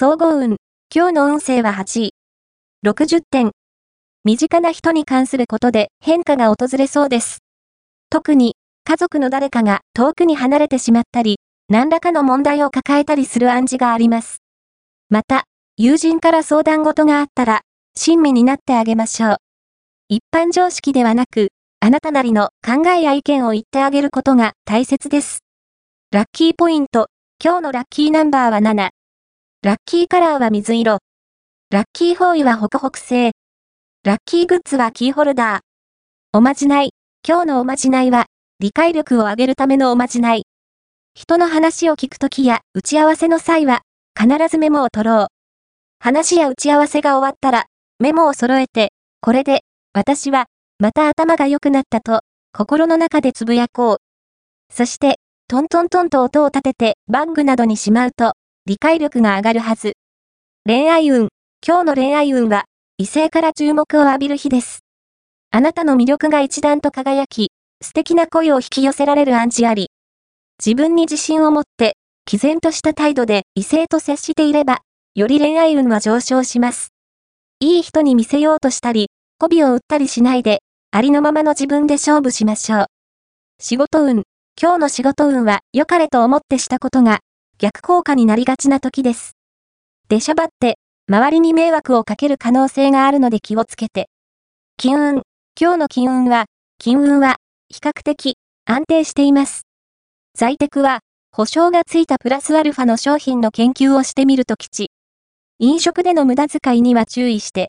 総合運。今日の運勢は8位。60点。身近な人に関することで変化が訪れそうです。特に、家族の誰かが遠くに離れてしまったり、何らかの問題を抱えたりする暗示があります。また、友人から相談事があったら、親身になってあげましょう。一般常識ではなく、あなたなりの考えや意見を言ってあげることが大切です。ラッキーポイント。今日のラッキーナンバーは7。ラッキーカラーは水色。ラッキーフォーイはホクホク製。ラッキーグッズはキーホルダー。おまじない。今日のおまじないは、理解力を上げるためのおまじない。人の話を聞くときや打ち合わせの際は、必ずメモを取ろう。話や打ち合わせが終わったら、メモを揃えて、これで、私は、また頭が良くなったと、心の中でつぶやこう。そして、トントントンと音を立ててバッグなどにしまうと、理解力が上がるはず。恋愛運。今日の恋愛運は、異性から注目を浴びる日です。あなたの魅力が一段と輝き、素敵な恋を引き寄せられる暗示あり。自分に自信を持って、毅然とした態度で異性と接していれば、より恋愛運は上昇します。いい人に見せようとしたり、媚びを売ったりしないで、ありのままの自分で勝負しましょう。仕事運。今日の仕事運は良かれと思ってしたことが逆効果になりがちな時です。出しゃばって周りに迷惑をかける可能性があるので気をつけて。金運。今日の金運は、金運は、比較的、安定しています。在宅は、保証がついたプラスアルファの商品の研究をしてみると吉。飲食での無駄遣いには注意して、